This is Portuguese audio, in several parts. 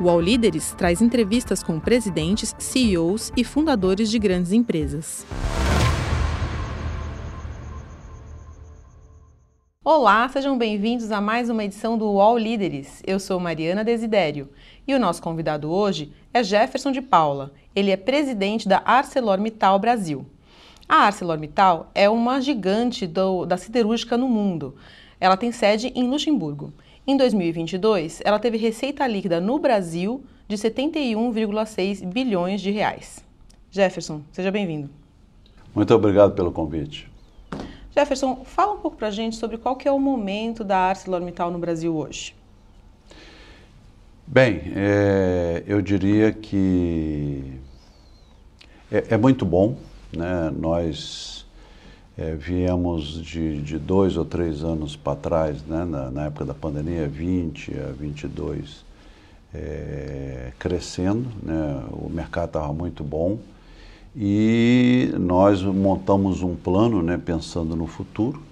O All Líderes traz entrevistas com presidentes, CEOs e fundadores de grandes empresas. Olá, sejam bem-vindos a mais uma edição do All Líderes. Eu sou Mariana Desidério e o nosso convidado hoje é Jefferson de Paula. Ele é presidente da ArcelorMittal Brasil. A ArcelorMittal é uma gigante do, da siderúrgica no mundo. Ela tem sede em Luxemburgo. Em 2022, ela teve receita líquida no Brasil de 71,6 bilhões de reais. Jefferson, seja bem-vindo. Muito obrigado pelo convite. Jefferson, fala um pouco para a gente sobre qual que é o momento da ArcelorMittal no Brasil hoje. Bem, é, eu diria que é, é, muito bom. Né? Nós é, viemos de, de, dois ou três anos para trás, né? na, na, época da pandemia, 20 a 22, é, crescendo. Né? O mercado estava muito bom e nós montamos um plano, né, pensando no futuro,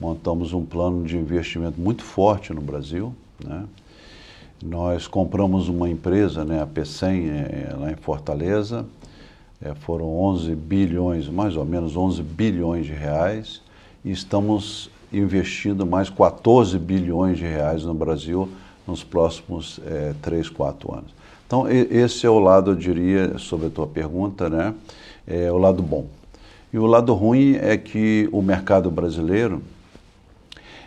montamos um plano de investimento muito forte no Brasil. Né? Nós compramos uma empresa, né, a P100, é, lá em Fortaleza, é, foram 11 bilhões, mais ou menos 11 bilhões de reais, e estamos investindo mais 14 bilhões de reais no Brasil nos próximos é, 3, 4 anos. Então, esse é o lado, eu diria, sobre a tua pergunta, né? É o lado bom. E o lado ruim é que o mercado brasileiro,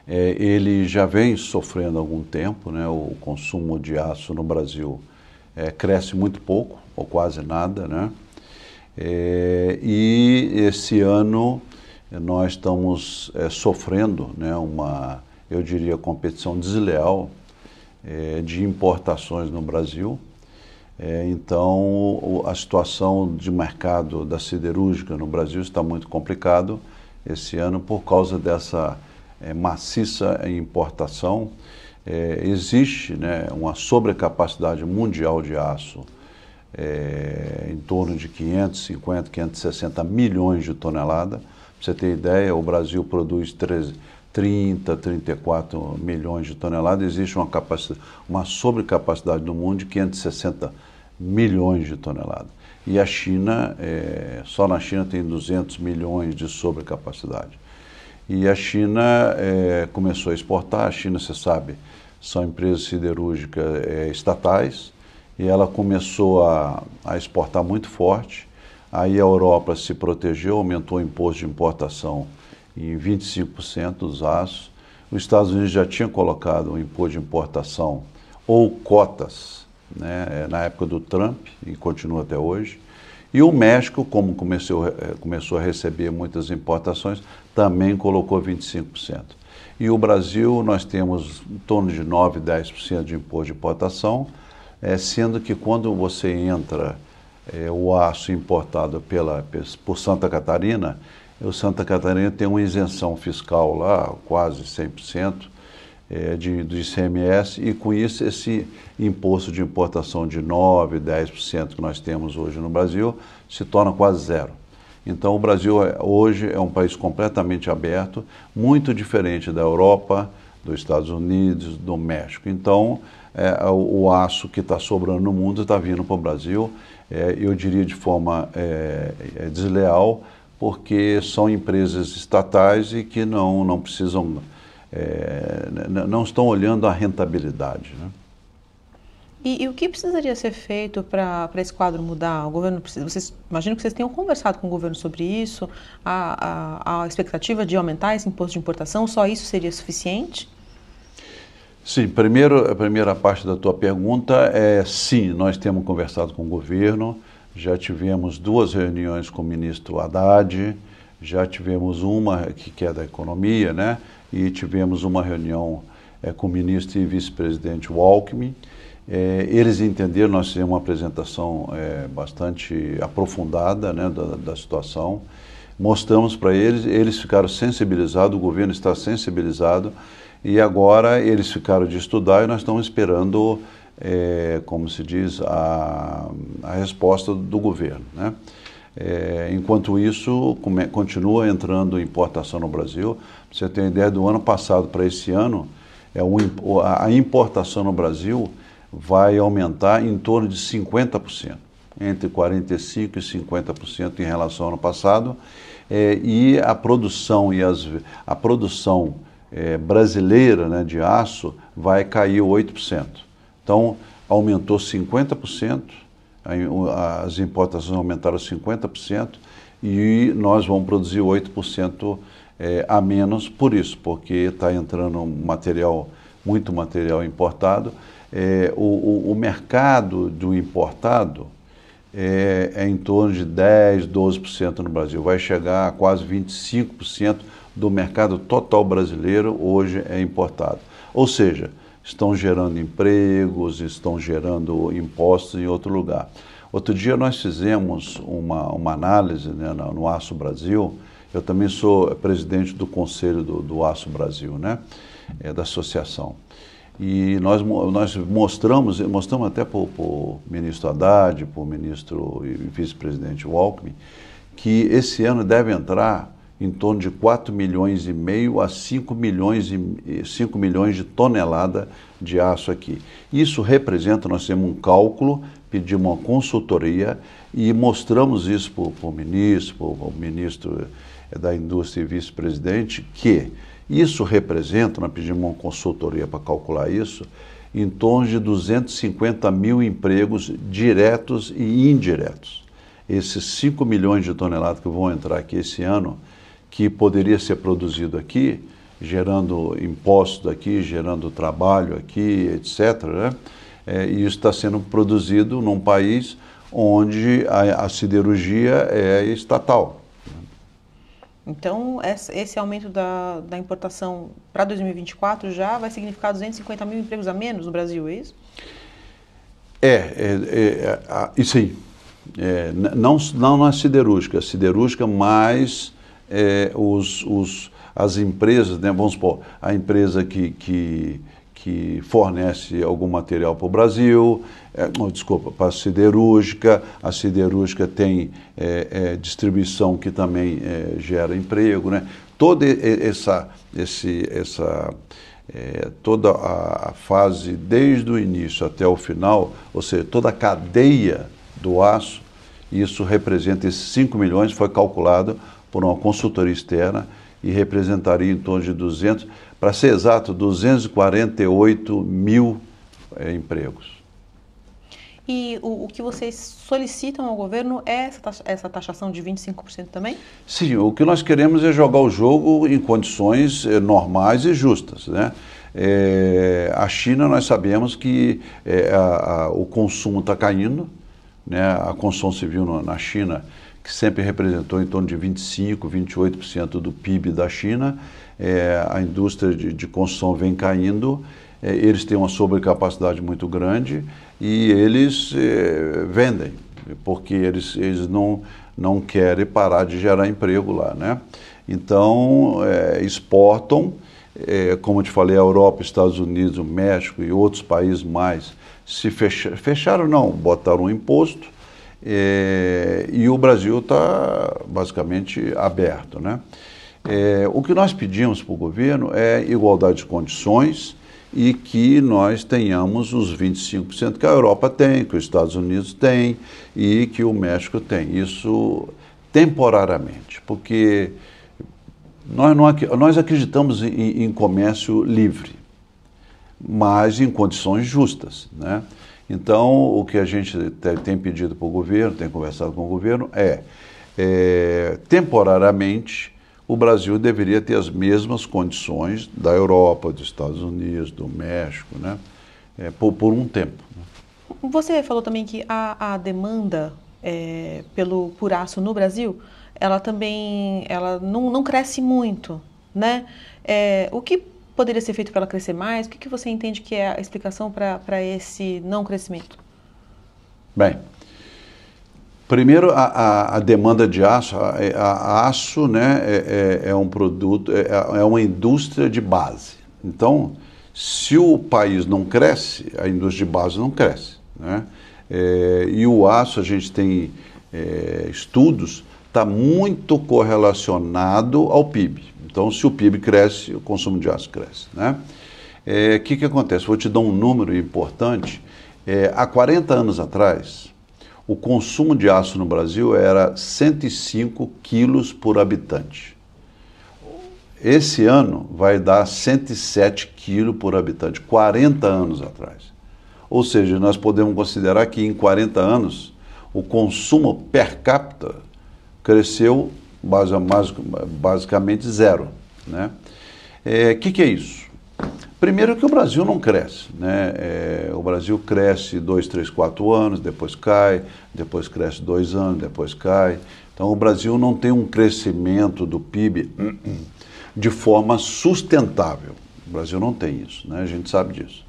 é, ele já vem sofrendo algum tempo, né? O consumo de aço no Brasil é, cresce muito pouco, ou quase nada, né? É, e esse ano nós estamos é, sofrendo né, uma, eu diria, competição desleal é, de importações no Brasil. Então, a situação de mercado da siderúrgica no Brasil está muito complicado esse ano por causa dessa maciça importação. Existe né, uma sobrecapacidade mundial de aço é, em torno de 550, 560 milhões de toneladas. Para você ter ideia, o Brasil produz 13, 30, 34 milhões de toneladas, existe uma, uma sobrecapacidade no mundo de 560 milhões de toneladas. E a China, é, só na China tem 200 milhões de sobrecapacidade. E a China é, começou a exportar, a China, você sabe, são empresas siderúrgicas é, estatais, e ela começou a, a exportar muito forte. Aí a Europa se protegeu, aumentou o imposto de importação em 25% dos aços. Os Estados Unidos já tinha colocado um imposto de importação ou cotas né, é, na época do Trump e continua até hoje. E o México, como começou, é, começou a receber muitas importações, também colocou 25%. E o Brasil, nós temos em torno de 9, 10% de imposto de importação, é, sendo que quando você entra é, o aço importado pela, por Santa Catarina, o Santa Catarina tem uma isenção fiscal lá, quase 100%, é, de, do ICMS, e com isso esse imposto de importação de 9%, 10% que nós temos hoje no Brasil se torna quase zero. Então o Brasil é, hoje é um país completamente aberto, muito diferente da Europa, dos Estados Unidos, do México. Então é, o, o, aço que está sobrando no mundo está vindo para o Brasil, é, eu diria de forma é, é desleal, porque são empresas estatais e que não, não precisam, é, não estão olhando a rentabilidade. Né? E, e, o que precisaria ser feito para esse quadro mudar? O governo precisa, vocês imagino que vocês tenham conversado com o governo sobre isso. A, a, a expectativa de aumentar esse imposto de importação, só isso seria suficiente? Sim, primeiro, a primeira parte da tua pergunta é sim, nós temos conversado com o governo. Já tivemos duas reuniões com o ministro Haddad, já tivemos uma que é da economia, né? E tivemos uma reunião é, com o ministro e vice-presidente Walkman. É, eles entenderam, nós fizemos uma apresentação é, bastante aprofundada né, da, da situação. Mostramos para eles, eles ficaram sensibilizados, o governo está sensibilizado e agora eles ficaram de estudar e nós estamos esperando é, como se diz, a, a resposta do governo. Né? É, enquanto isso, come, continua entrando importação no Brasil. Você ter uma ideia, do ano passado para esse ano, é um, a importação no Brasil vai aumentar em torno de 50%, entre 45% e 50% em relação ao ano passado. É, e a produção, e as, a produção é, brasileira né, de aço vai cair 8%. Então, aumentou 50%, as importações aumentaram 50% e nós vamos produzir 8% é, a menos por isso, porque está entrando material, muito material importado. É, o, o, mercado do importado é, é em torno de 10, 12% no Brasil. Vai chegar a quase 25% do mercado total brasileiro hoje é importado. Ou seja, estão gerando empregos, estão gerando impostos em outro lugar. Outro dia nós fizemos uma, uma análise né, no, Aço Brasil. Eu também sou presidente do Conselho do, do Aço Brasil, né, é, da associação. E nós, nós mostramos, mostramos até para o ministro Haddad, para o ministro e vice-presidente Walkman, que esse ano deve entrar em torno de 4 milhões e meio a 5 milhões, e, 5 milhões de tonelada de aço aqui. Isso representa, nós temos um cálculo, pedimos uma consultoria e mostramos isso para o ministro, para o ministro da Indústria e vice-presidente, que isso representa, nós pedimos uma consultoria para calcular isso, em torno de 250 mil empregos diretos e indiretos. Esses 5 milhões de toneladas que vão entrar aqui esse ano, que poderia ser produzido aqui, gerando impostos aqui, gerando trabalho aqui, etc. Né? É, e isso está sendo produzido num país onde a, a siderurgia é estatal. Então, esse aumento da, da importação para 2024 já vai significar 250 mil empregos a menos no Brasil, é isso? É, é, é, isso aí. É, não, não na siderúrgica, siderúrgica mais é, os, os, as empresas, né, vamos supor, a empresa que, que, que fornece algum material para o Brasil, é, desculpa, para a siderúrgica, a siderúrgica tem é, é distribuição que também é, gera emprego, né? Toda essa, esse, essa, é, toda a fase desde o início até o final, ou seja, toda a cadeia do aço, isso representa esses 5 milhões, foi calculado por uma consultoria externa e representaria em torno de 200, para ser exato, 248 mil é, empregos. E o, o, que vocês solicitam ao governo é essa, taxa, essa taxação de 25% também? Sim, o que nós queremos é jogar o jogo em condições é, normais e justas. Né? É, a China, nós sabemos que a, a, o consumo está caindo, né? a construção civil na China que sempre representou em torno de 25%, 28% do PIB da China. É, a indústria de, de, construção vem caindo, é, eles têm uma sobrecapacidade muito grande e eles é, vendem, porque eles, eles não, não querem parar de gerar emprego lá. Né? Então, é, exportam, é, como eu te falei, a Europa, Estados Unidos, México e outros países mais se fecharam, fecharam não, botaram um imposto é, e o Brasil está basicamente aberto. Né? É, o que nós pedimos para o governo é igualdade de condições e que nós tenhamos os 25% que a Europa tem, que os Estados Unidos têm e que o México tem. Isso temporariamente, porque nós, não, nós acreditamos em, em comércio livre, mas em condições justas. Né? Então, o que a gente tem pedido para o governo, tem conversado com o governo, é, é temporariamente o Brasil deveria ter as mesmas condições da Europa, dos Estados Unidos, do México, né? É, por, por, um tempo. Você falou também que a, a demanda é, pelo por aço no Brasil, ela também ela não, não cresce muito, né? É, o que poderia ser feito para ela crescer mais? O que, que você entende que é a explicação para esse não crescimento? Bem, primeiro a, a, a demanda de aço, a, a aço né, é, é, é um produto, é, é, uma indústria de base. Então, se o país não cresce, a indústria de base não cresce. Né? É, e o aço, a gente tem é, estudos, está muito correlacionado ao PIB. Então, se o PIB cresce, o consumo de aço cresce. Né? é, que, que acontece? Vou te dar um número importante. É, há 40 anos atrás, o consumo de aço no Brasil era 105 quilos por habitante. Esse ano vai dar 107 quilos por habitante, 40 anos atrás. Ou seja, nós podemos considerar que em 40 anos o consumo per capita cresceu basicamente zero. O né? é, que, que é isso? Primeiro que o Brasil não cresce. Né? É, o Brasil cresce dois, três, quatro anos, depois cai, depois cresce dois anos, depois cai. Então o Brasil não tem um crescimento do PIB de forma sustentável. O Brasil não tem isso, né? a gente sabe disso.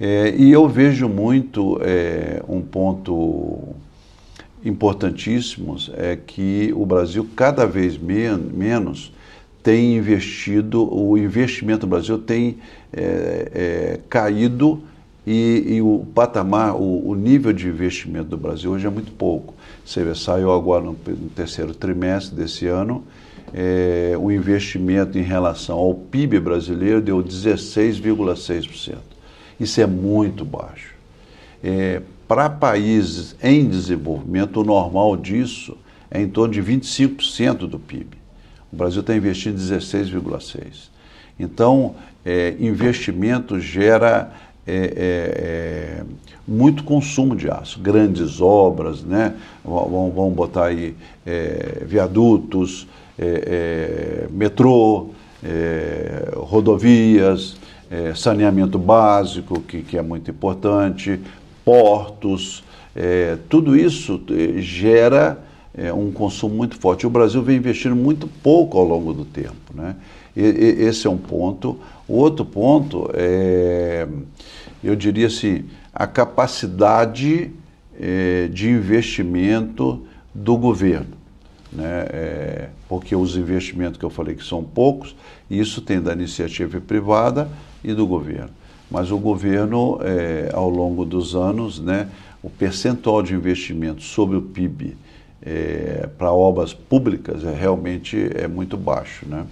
É, e eu vejo muito é, um ponto importantíssimo é que o Brasil cada vez men menos tem investido, o investimento no Brasil tem é, é, caído e, e, o patamar, o, o, nível de investimento do Brasil hoje é muito pouco. Você vê, saiu agora no, no terceiro trimestre desse ano, é, o investimento em relação ao PIB brasileiro deu 16,6%. Isso é muito baixo. É, Para países em desenvolvimento, o normal disso é em torno de 25% do PIB. O Brasil está investindo 16,6%. Então, é, investimento gera é, é, é, muito consumo de aço, grandes obras, né? vamos, vamos botar aí é, viadutos, é, metrô, rodovias, saneamento básico, que, que, é muito importante, portos, tudo isso gera um consumo muito forte. O Brasil vem investindo muito pouco ao longo do tempo. Né? E, e, esse é um ponto. O outro ponto é, eu diria assim, a capacidade é, de investimento do governo. Né? É, porque os investimentos que eu falei que são poucos, isso tem da iniciativa privada e do governo. Mas o governo, é, ao longo dos anos, né, o percentual de investimento sobre o PIB é, para obras públicas é realmente é muito baixo. Né?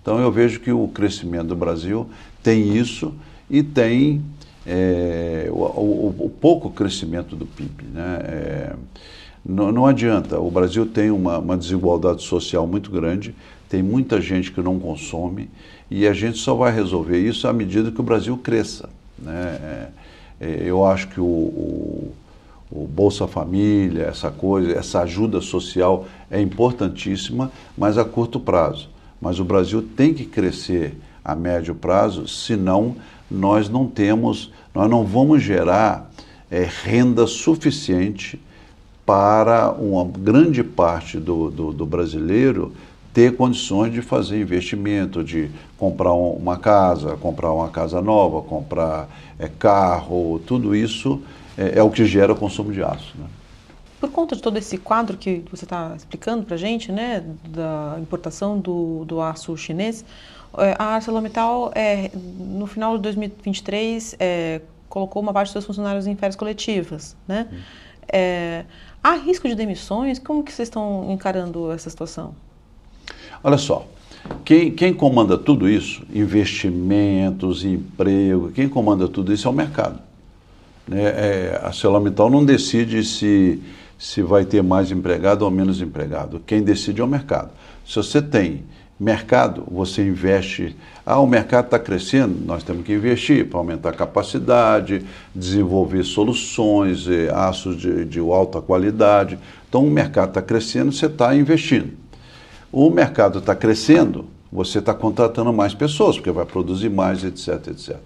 Então eu vejo que o crescimento do Brasil tem isso e tem é, o, o, o, pouco crescimento do PIB. Né? É, não, não, adianta, o Brasil tem uma, uma, desigualdade social muito grande, tem muita gente que não consome e a gente só vai resolver isso à medida que o Brasil cresça. Né? É, é eu acho que o, o, o Bolsa Família, essa coisa, essa ajuda social é importantíssima, mas a curto prazo mas o Brasil tem que crescer a médio prazo, senão nós não temos, nós não vamos gerar é, renda suficiente para uma grande parte do, do, do, brasileiro ter condições de fazer investimento, de comprar uma casa, comprar uma casa nova, comprar é, carro, tudo isso é, é, o que gera consumo de aço. Né? Por conta de todo esse quadro que você está explicando para a gente, né, da importação do, do aço chinês, é, a ArcelorMittal, é, no final de 2023, é, colocou uma parte dos seus funcionários em férias coletivas, né? É, há risco de demissões? Como que vocês estão encarando essa situação? Olha só, quem, quem comanda tudo isso, investimentos, emprego, quem comanda tudo isso é o mercado. Né? É, a ArcelorMittal não decide se se vai ter mais empregado ou menos empregado. Quem decide é o mercado. Se você tem mercado, você investe. Ah, o mercado está crescendo, nós temos que investir para aumentar a capacidade, desenvolver soluções, eh, aços de, de alta qualidade. Então, o mercado está crescendo, você está investindo. O mercado está crescendo, você está contratando mais pessoas, porque vai produzir mais, etc, etc.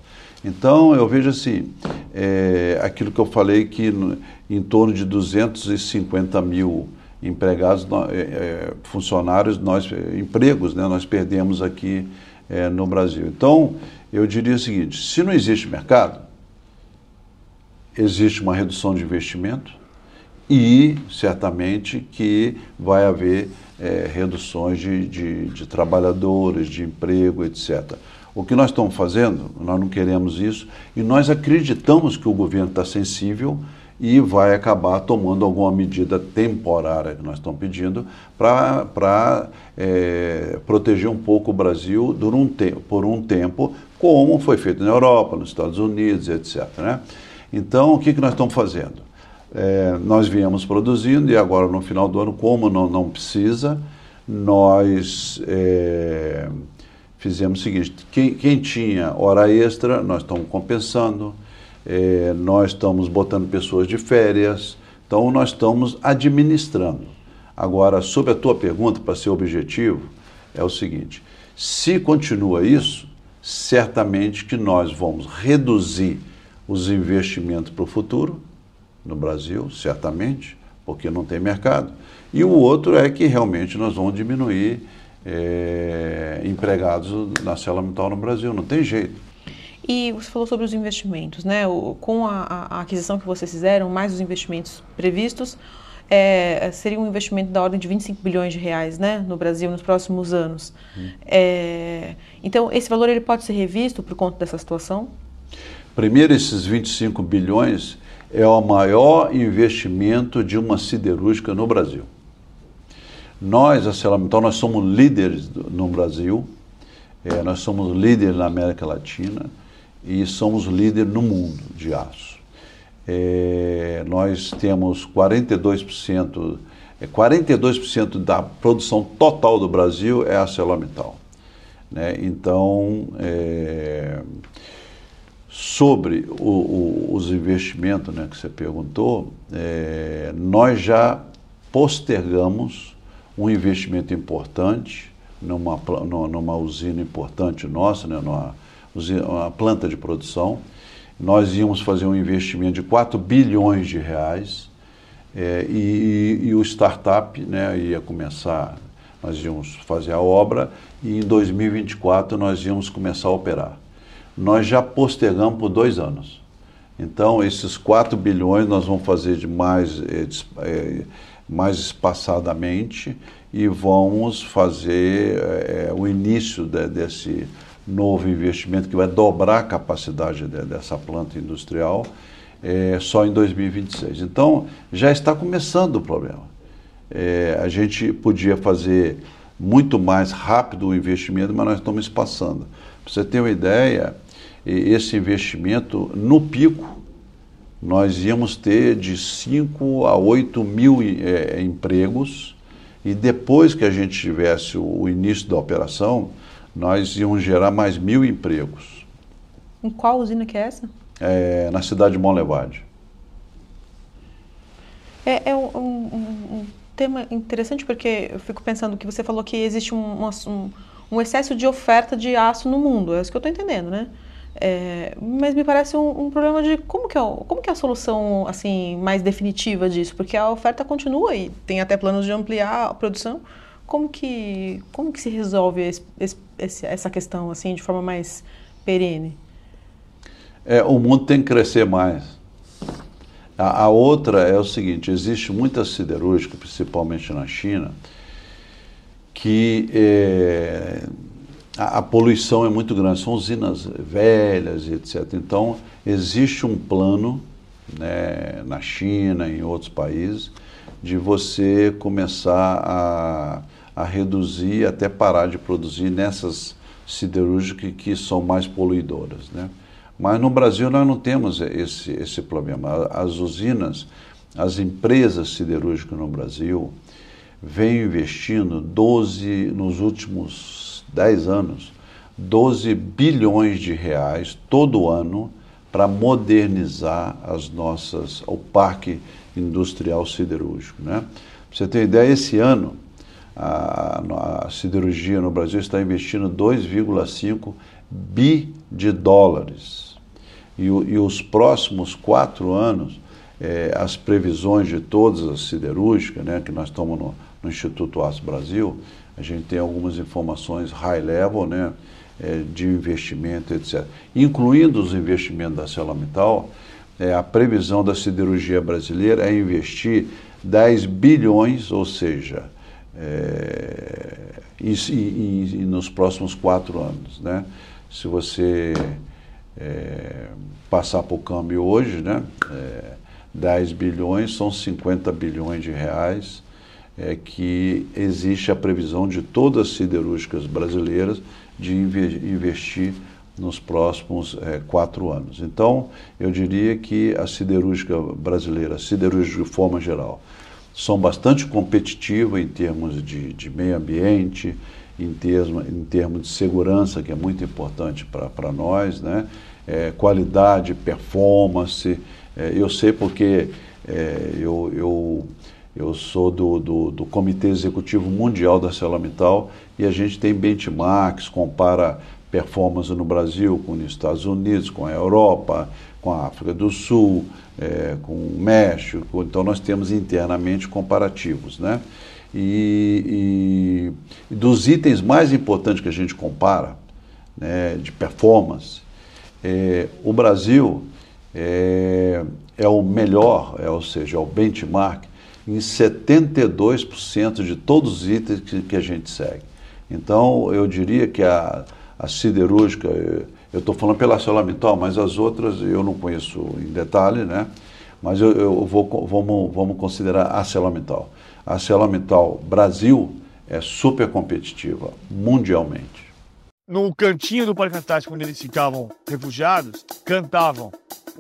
Então, eu vejo assim, é, aquilo que eu falei que no, em torno de 250 mil empregados, é, funcionários, nós, empregos, né, nós perdemos aqui é, no Brasil. Então, eu diria o seguinte, se não existe mercado, existe uma redução de investimento e, certamente, que vai haver é, reduções de, de, de trabalhadores, de emprego, etc., o que nós estamos fazendo, nós não queremos isso, e nós acreditamos que o governo está sensível e vai acabar tomando alguma medida temporária que nós estamos pedindo para é, proteger um pouco o Brasil um, por um tempo, como foi feito na Europa, nos Estados Unidos, etc. Né? Então, o que, que nós estamos fazendo? É, nós viemos produzindo e agora no final do ano, como não, não precisa, nós é, fizemos o seguinte: quem, quem, tinha hora extra, nós estamos compensando, é, nós estamos botando pessoas de férias, então nós estamos administrando. Agora, sobre a tua pergunta, para ser objetivo, é o seguinte: se continua isso, certamente que nós vamos reduzir os investimentos para o futuro no Brasil, certamente, porque não tem mercado. E o outro é que realmente nós vamos diminuir é, empregados na célula mental no Brasil, não tem jeito. E você falou sobre os investimentos, né? O, com a, a, aquisição que vocês fizeram, mais os investimentos previstos, é, seria um investimento da ordem de 25 bilhões de reais, né, no Brasil nos próximos anos. Hum. É, então, esse valor ele pode ser revisto por conta dessa situação? Primeiro, esses 25 bilhões é o maior investimento de uma siderúrgica no Brasil. Nós, a Celamital, nós somos líderes no Brasil, é, nós somos líderes na América Latina e somos líderes no mundo de aço. É, nós temos 42%, é, 42% da produção total do Brasil é a ArcelorMittal. Né? Então, é, sobre o, o, os investimentos né, que você perguntou, é, nós já postergamos um investimento importante numa, numa usina importante nossa, né, numa uma planta de produção. Nós íamos fazer um investimento de 4 bilhões de reais é, e, e, e, o startup né, ia começar, nós íamos fazer a obra e em 2024 nós íamos começar a operar. Nós já postergamos por dois anos. Então, esses 4 bilhões nós vamos fazer de mais, é, mais espaçadamente e vamos fazer é, o início de, desse novo investimento que vai dobrar a capacidade de, dessa planta industrial é, só em 2026. Então, já está começando o problema. A gente podia fazer muito mais rápido o investimento, mas nós estamos espaçando. Para você ter uma ideia, esse investimento, no pico, nós íamos ter de 5 a 8 mil é, empregos, e depois que a gente tivesse o, início da operação, nós íamos gerar mais mil empregos. Em qual usina que é essa? É, na cidade de Monlevade. É, é um, um, um, tema interessante porque eu fico pensando que você falou que existe um, um, um excesso de oferta de aço no mundo. É isso que eu estou entendendo, né? É, mas me parece um, um, problema de como que, é, como que é a solução assim mais definitiva disso, porque a oferta continua e tem até planos de ampliar a produção, como que, como que se resolve esse, esse, essa questão assim de forma mais perene? É, o mundo tem que crescer mais. A, a outra é o seguinte: existe muita siderúrgica, principalmente na China, que é, a, a, poluição é muito grande, são usinas velhas e etc. Então, existe um plano né, na China, em outros países, de você começar a a reduzir, até parar de produzir nessas siderúrgicas que, são mais poluidoras. Né? Mas no Brasil nós não temos esse, esse problema. As usinas, as empresas siderúrgicas no Brasil vêm investindo 12, nos últimos 10 anos, 12 bilhões de reais todo ano para modernizar as nossas, o parque industrial siderúrgico. Né? Você ter ideia, esse ano a, a siderurgia no Brasil está investindo 2,5 bi de dólares. E, e, os próximos quatro anos, é, as previsões de todas as siderúrgicas, né, que nós estamos no, no, Instituto Aço Brasil, a gente tem algumas informações high level, né, é, de investimento, etc. Incluindo os investimentos da ArcelorMittal, é, a previsão da siderurgia brasileira é investir 10 bilhões, ou seja, é, e, e, e, nos próximos quatro anos. Né? Se você é, passar para o câmbio hoje, né, é, 10 bilhões, são 50 bilhões de reais é, que existe a previsão de todas as siderúrgicas brasileiras de investir nos próximos é, quatro anos. Então, eu diria que a siderúrgica brasileira, a siderúrgica de forma geral, são bastante competitivas em termos de, de meio ambiente, em termos, em termos de segurança, que é muito importante para nós, né? É, qualidade, performance. É, eu sei porque é, eu, eu, eu sou do, do, do, Comitê Executivo Mundial da ArcelorMittal e a gente tem benchmarks, compara performance no Brasil com os Estados Unidos, com a Europa, com a África do Sul, é, com o México. Então nós temos internamente comparativos, né? E, e, e, dos itens mais importantes que a gente compara, né, de performance, é, o Brasil é, é, o melhor, é, ou seja, é o benchmark em 72% de todos os itens que, que, a gente segue. Então, eu diria que a, a siderúrgica, eu estou falando pela ArcelorMittal, mas as outras eu não conheço em detalhe, né? Mas eu, eu vou, vamos, vamos considerar a ArcelorMittal a ArcelorMittal Brasil é super competitiva mundialmente. No cantinho do Parque Antártico, onde eles ficavam refugiados, cantavam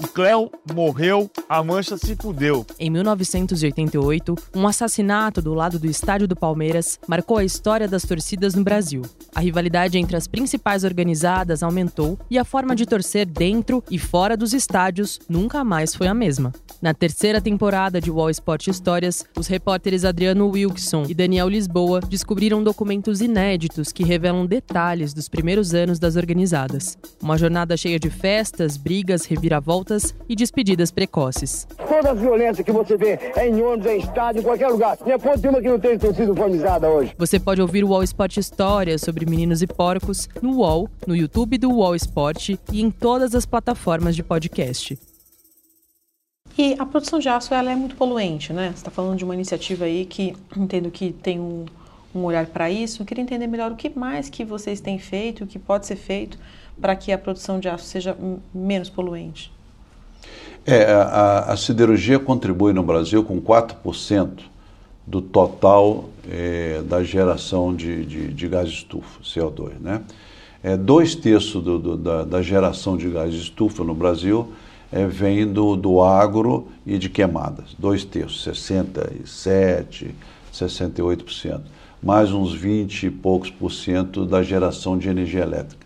o Cléo morreu, a Mancha se fudeu. Em 1988, um assassinato do lado do estádio do Palmeiras marcou a história das torcidas no Brasil. A rivalidade entre as principais organizadas aumentou e a forma de torcer dentro e fora dos estádios nunca mais foi a mesma. Na terceira temporada de Wall Sport Histórias, os repórteres Adriano Wilkson e Daniel Lisboa descobriram documentos inéditos que revelam detalhes dos primeiros anos das organizadas. Uma jornada cheia de festas, brigas, reviravoltas e despedidas precoces. Toda a violência que você vê é em ônibus, é em estádio, em qualquer lugar. Não é ponto uma que não tenha sido uniformizada hoje. Você pode ouvir o UOL Sport Histórias sobre meninos e porcos no UOL, no YouTube do UOL Sport e em todas as plataformas de podcast. E a produção de aço ela é muito poluente, né? Você está falando de uma iniciativa aí que entendo que tem um, um olhar para isso. Eu queria entender melhor o que mais que vocês têm feito, o que pode ser feito para que a produção de aço seja menos poluente. É, a, a siderurgia contribui no Brasil com 4% do total é, da geração de, de, de, gás de estufa, CO2. Né? É, dois terços do, do, da, da, geração de gás de estufa no Brasil é, vem do, do agro e de queimadas. Dois terços, 67%, 68%. Mais uns 20 e poucos por cento da geração de energia elétrica.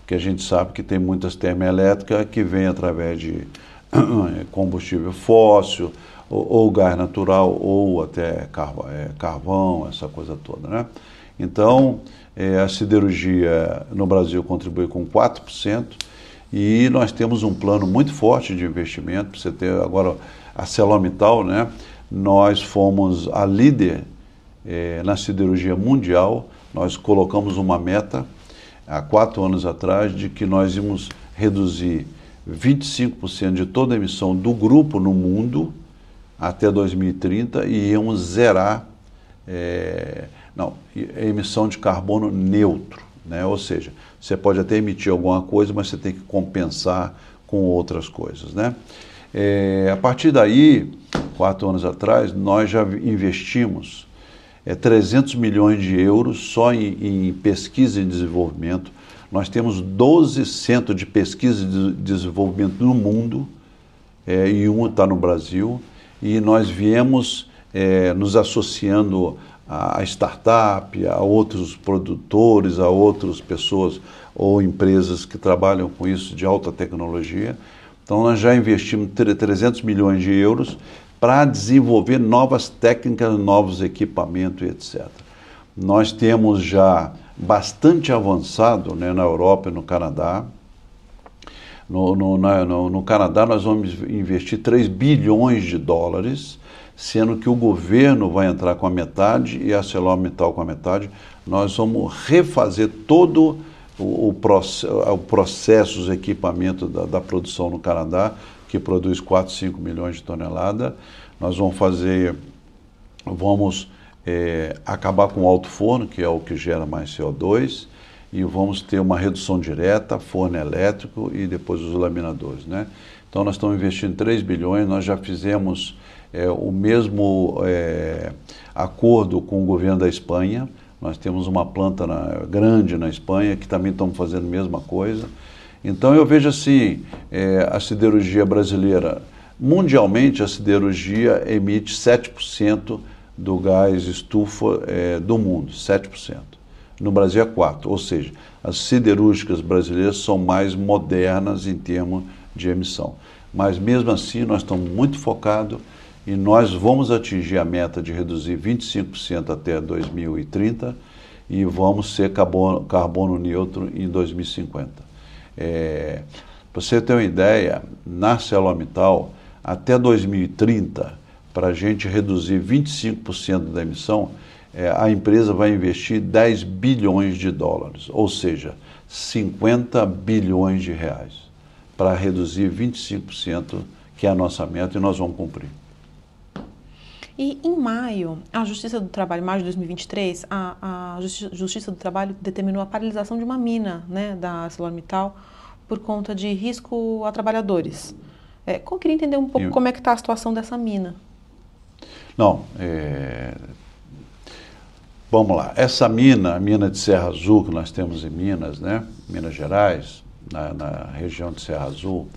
Porque a gente sabe que tem muitas termoelétricas que vêm através de combustível fóssil, ou, ou, gás natural, ou até carvão, é, carvão, essa coisa toda. Né? Então, é, a siderurgia no Brasil contribui com 4%, e nós temos um plano muito forte de investimento, você ter agora a Celomital, né? nós fomos a líder é, na siderurgia mundial, nós colocamos uma meta há quatro anos atrás de que nós íamos reduzir 25% de toda a emissão do grupo no mundo até 2030 e íamos zerar é, não, a emissão de carbono neutro. Né? Ou seja, você pode até emitir alguma coisa, mas você tem que compensar com outras coisas. Né? É, a partir daí, quatro anos atrás, nós já investimos é, 300 milhões de euros só em, em pesquisa e desenvolvimento. Nós temos 12 centros de pesquisa e de desenvolvimento no mundo, é, e um está no Brasil, e nós viemos é, nos associando a, a startup, a outros produtores, a outras pessoas ou empresas que trabalham com isso de alta tecnologia. Então, nós já investimos 300 milhões de euros para desenvolver novas técnicas, novos equipamentos, etc. Nós temos já bastante avançado né, na Europa e no Canadá. No, no, na, no, no, Canadá, nós vamos investir 3 bilhões de dólares, sendo que o governo vai entrar com a metade e a ArcelorMittal com a metade. Nós vamos refazer todo o, o, processo, os equipamentos da, da, produção no Canadá, que produz 4, 5 milhões de toneladas. Nós vamos fazer, vamos é, acabar com o alto forno, que é o que gera mais CO2, e vamos ter uma redução direta, forno elétrico e depois os laminadores. Né? Então nós estamos investindo 3 bilhões, nós já fizemos é, o mesmo é, acordo com o governo da Espanha, nós temos uma planta na, grande na Espanha que também estamos fazendo a mesma coisa. Então eu vejo assim, é, a siderurgia brasileira, mundialmente a siderurgia emite 7% do gás estufa é, do mundo, 7%. No Brasil é 4%, ou seja, as siderúrgicas brasileiras são mais modernas em termos de emissão. Mas mesmo assim nós estamos muito focados e nós vamos atingir a meta de reduzir 25% até 2030 e vamos ser carbono, carbono neutro em 2050. É, Para você ter uma ideia, na ArcelorMittal, até 2030, para a gente reduzir 25% da emissão, é, a empresa vai investir 10 bilhões de dólares, ou seja, 50 bilhões de reais, para reduzir 25%, que é a nossa meta, e nós vamos cumprir. E em maio, a Justiça do Trabalho, maio de 2023, a, a Justiça do Trabalho determinou a paralisação de uma mina né, da ArcelorMittal por conta de risco a trabalhadores. É, eu queria entender um pouco eu... como é que está a situação dessa mina. Não, é... vamos lá. Essa mina, a mina de Serra Azul que nós temos em Minas, né, Minas Gerais, na, na região de Serra Azul,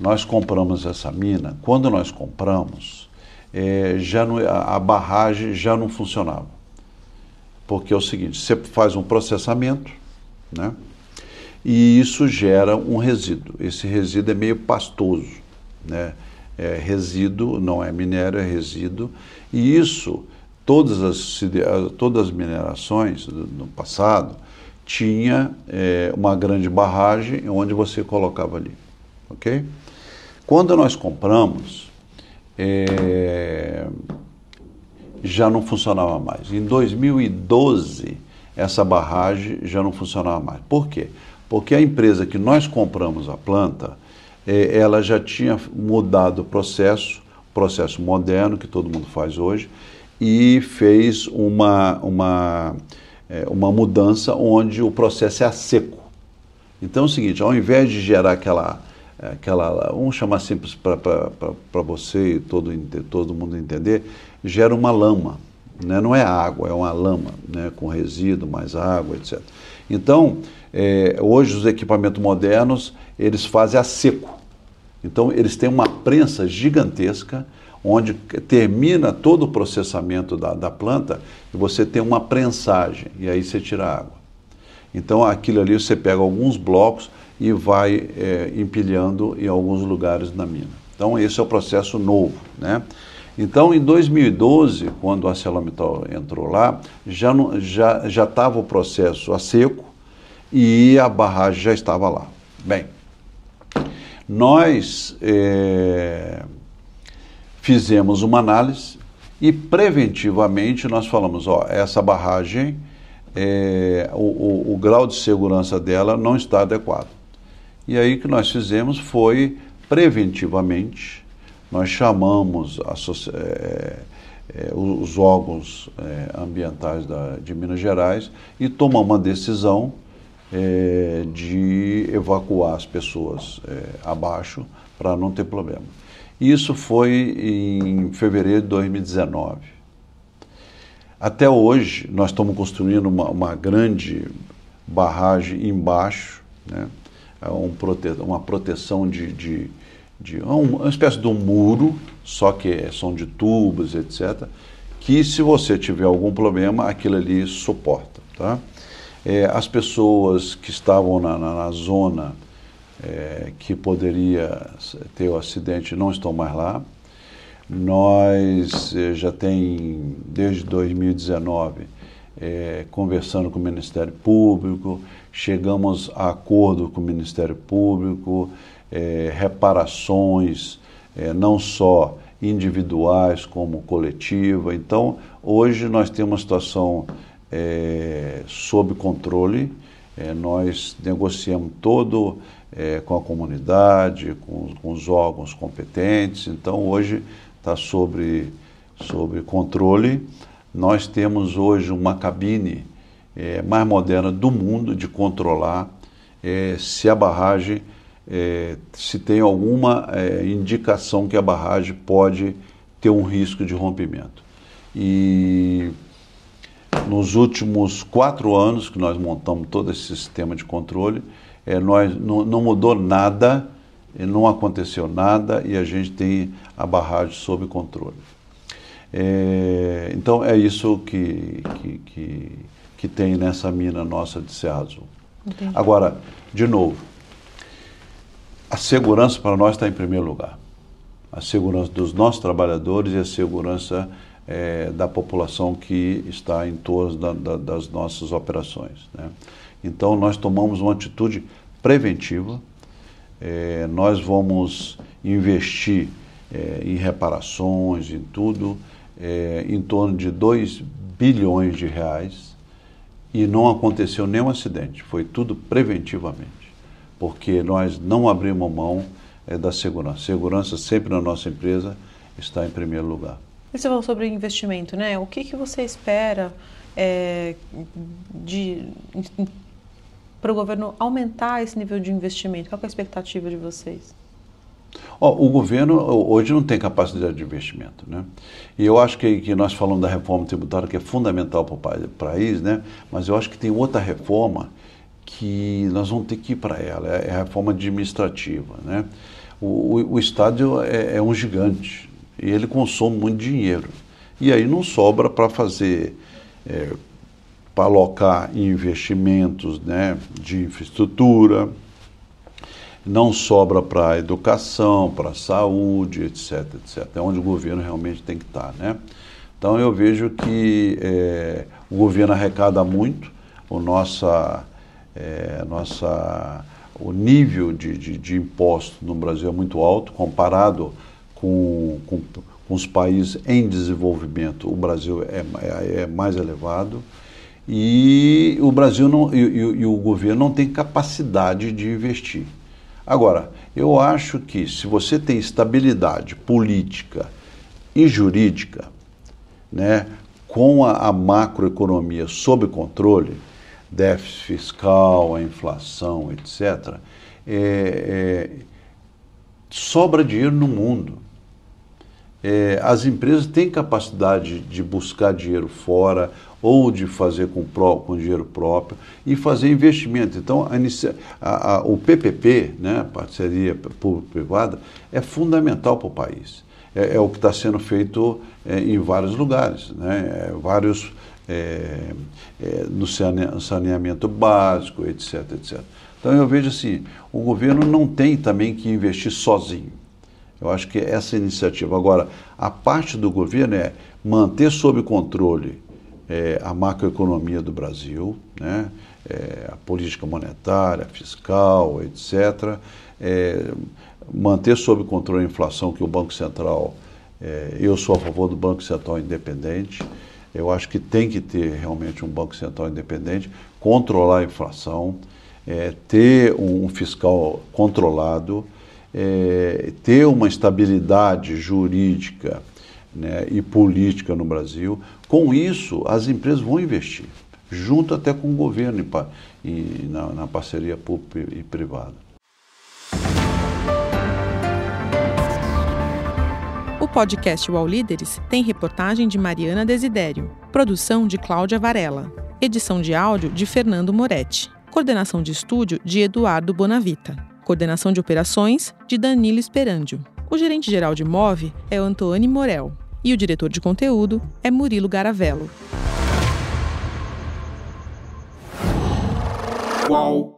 nós compramos essa mina. Quando nós compramos, é, já não, a barragem já não funcionava. Porque é o seguinte, você faz um processamento, né? E isso gera um resíduo. Esse resíduo é meio pastoso, né? É resíduo, não é minério, é resíduo. E isso, todas as, todas as minerações no passado, tinha é, uma grande barragem onde você colocava ali, ok? Quando nós compramos, é, já não funcionava mais. Em 2012, essa barragem já não funcionava mais. Por quê? Porque a empresa que nós compramos a planta, é, ela já tinha mudado o processo, processo moderno que todo mundo faz hoje, e fez uma, uma, é, uma mudança onde o processo é a seco. Então é o seguinte, ao invés de gerar aquela aquela, vamos chamar simples para você e todo, todo mundo entender, gera uma lama. Né? Não é água, é uma lama, né? com resíduo, mais água, etc. Então, é, hoje os equipamentos modernos, eles fazem a seco. Então, eles têm uma prensa gigantesca, onde termina todo o processamento da, da planta e você tem uma prensagem, e aí você tira a água. Então, aquilo ali você pega alguns blocos, e vai é, empilhando em alguns lugares na mina. Então, esse é o processo novo. Né? Então, em 2012, quando a ArcelorMittal entrou lá, já estava já, já o processo a seco e a barragem já estava lá. Bem, nós é, fizemos uma análise e preventivamente nós falamos, ó, essa barragem, é, o, o, o grau de segurança dela não está adequado. E aí o que nós fizemos foi, preventivamente, nós chamamos a, é, é, os órgãos é, ambientais da, de Minas Gerais e tomamos uma decisão é, de evacuar as pessoas é, abaixo para não ter problema. Isso foi em fevereiro de 2019. Até hoje, nós estamos construindo uma, uma grande barragem embaixo, né? É um prote uma proteção de, de, de uma espécie de um muro, só que são de tubos, etc., que se você tiver algum problema, aquilo ali suporta. Tá? É, as pessoas que estavam na, na, na zona é, que poderia ter o acidente não estão mais lá. Nós é, já tem, desde 2019, é, conversando com o Ministério Público, chegamos a acordo com o Ministério Público, é, reparações, é, não só individuais como coletiva. Então, hoje nós temos uma situação é, sob controle, é, nós negociamos todo é, com a comunidade, com, com, os órgãos competentes, então hoje está sobre, sobre controle. Nós temos hoje uma cabine é, mais moderna do mundo de controlar é, se a barragem, é, se tem alguma é, indicação que a barragem pode ter um risco de rompimento. E nos últimos quatro anos que nós montamos todo esse sistema de controle, é, nós, não, não mudou nada, não aconteceu nada e a gente tem a barragem sob controle. É, então é isso que, que, que, que, tem nessa mina nossa de Serra Azul. Entendi. Agora, de novo, a segurança para nós está em primeiro lugar. A segurança dos nossos trabalhadores e a segurança é, da população que está em torno da, da, das nossas operações. Né? Então, nós tomamos uma atitude preventiva, é, nós vamos investir é, em reparações, em tudo, em torno de 2 bilhões de reais e não aconteceu nenhum acidente, foi tudo preventivamente, porque nós não abrimos mão é, da segurança. Segurança sempre na nossa empresa está em primeiro lugar. E você falou sobre investimento, né? O que, que você espera é, de para o governo aumentar esse nível de investimento? Qual é a expectativa de vocês? O governo hoje não tem capacidade de investimento, né? E eu acho que, que nós falamos da reforma tributária que é fundamental para o país, né? Mas eu acho que tem outra reforma que nós vamos ter que ir para ela, é a reforma administrativa, né? O, o, o Estado é, é, um gigante e ele consome muito dinheiro. E aí não sobra para fazer, é, para alocar em investimentos né, de infraestrutura, não sobra para a educação, para a saúde, etc, etc. É onde o governo realmente tem que estar, né? Então eu vejo que é, o governo arrecada muito, o nossa, é, nossa, o nível de, de, de imposto no Brasil é muito alto comparado com, com, com, os países em desenvolvimento. O Brasil é, é, é mais elevado e o Brasil não, e, e, e o governo não tem capacidade de investir. Agora, eu acho que se você tem estabilidade política e jurídica, né, com a, a macroeconomia sob controle, déficit fiscal, a inflação, etc., é, é, sobra dinheiro no mundo. É, as empresas têm capacidade de buscar dinheiro fora, ou de fazer com, com dinheiro próprio e fazer investimento. Então, a, a, a, o PPP, né, parceria público-privada, é fundamental para o país. É, é o que está sendo feito é, em vários lugares, né, é, vários é, é, no saneamento básico, etc, etc. Então eu vejo assim, o governo não tem também que investir sozinho. Eu acho que essa iniciativa. Agora, a parte do governo é manter sob controle é, a macroeconomia do Brasil, né? É, a política monetária, fiscal, etc. É, manter sob controle a inflação, que o Banco Central, é, eu sou a favor do Banco Central independente, eu acho que tem que ter realmente um Banco Central independente, controlar a inflação, é, ter um fiscal controlado, é, ter uma estabilidade jurídica né, e política no Brasil. Com isso, as empresas vão investir, junto até com o governo e, e na, na parceria pública e privada. O podcast UOL Líderes tem reportagem de Mariana Desidério, produção de Cláudia Varela, edição de áudio de Fernando Moretti, coordenação de estúdio de Eduardo Bonavita, coordenação de operações de Danilo Esperandio. O gerente-geral de MOVE é Antônio Morel e o diretor de conteúdo é Murilo Garavello. Qual?